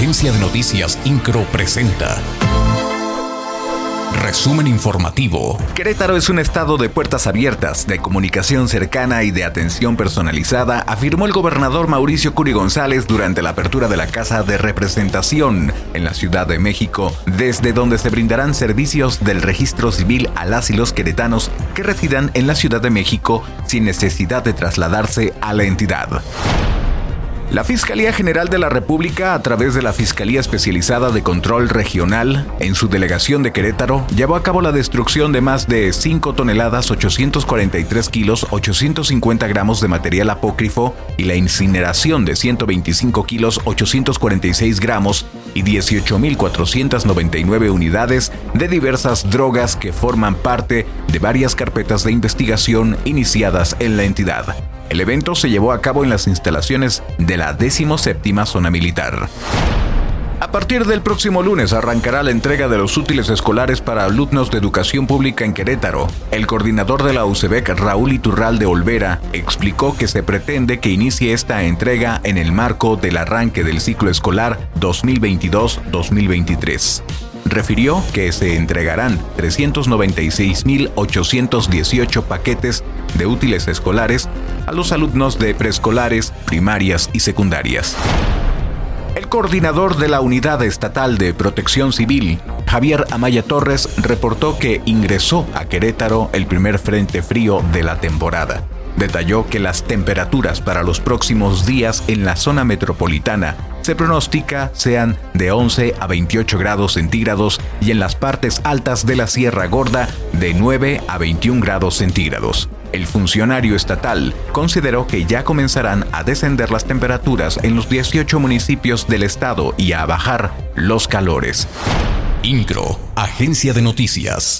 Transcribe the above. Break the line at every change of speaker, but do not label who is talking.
Agencia de Noticias Incro presenta. Resumen informativo.
Querétaro es un estado de puertas abiertas, de comunicación cercana y de atención personalizada, afirmó el gobernador Mauricio Curi González durante la apertura de la Casa de Representación en la Ciudad de México, desde donde se brindarán servicios del registro civil a las y los queretanos que residan en la Ciudad de México sin necesidad de trasladarse a la entidad. La Fiscalía General de la República, a través de la Fiscalía Especializada de Control Regional, en su delegación de Querétaro, llevó a cabo la destrucción de más de 5 toneladas 843 kilos 850 gramos de material apócrifo y la incineración de 125 kilos 846 gramos y 18.499 unidades de diversas drogas que forman parte de varias carpetas de investigación iniciadas en la entidad. El evento se llevó a cabo en las instalaciones de la 17 Zona Militar. A partir del próximo lunes arrancará la entrega de los útiles escolares para alumnos de educación pública en Querétaro. El coordinador de la UCEBEC, Raúl Iturral de Olvera, explicó que se pretende que inicie esta entrega en el marco del arranque del ciclo escolar 2022-2023 refirió que se entregarán 396.818 paquetes de útiles escolares a los alumnos de preescolares, primarias y secundarias. El coordinador de la Unidad Estatal de Protección Civil, Javier Amaya Torres, reportó que ingresó a Querétaro el primer frente frío de la temporada. Detalló que las temperaturas para los próximos días en la zona metropolitana se pronostica sean de 11 a 28 grados centígrados y en las partes altas de la Sierra Gorda de 9 a 21 grados centígrados. El funcionario estatal consideró que ya comenzarán a descender las temperaturas en los 18 municipios del estado y a bajar los calores.
INCRO, Agencia de Noticias.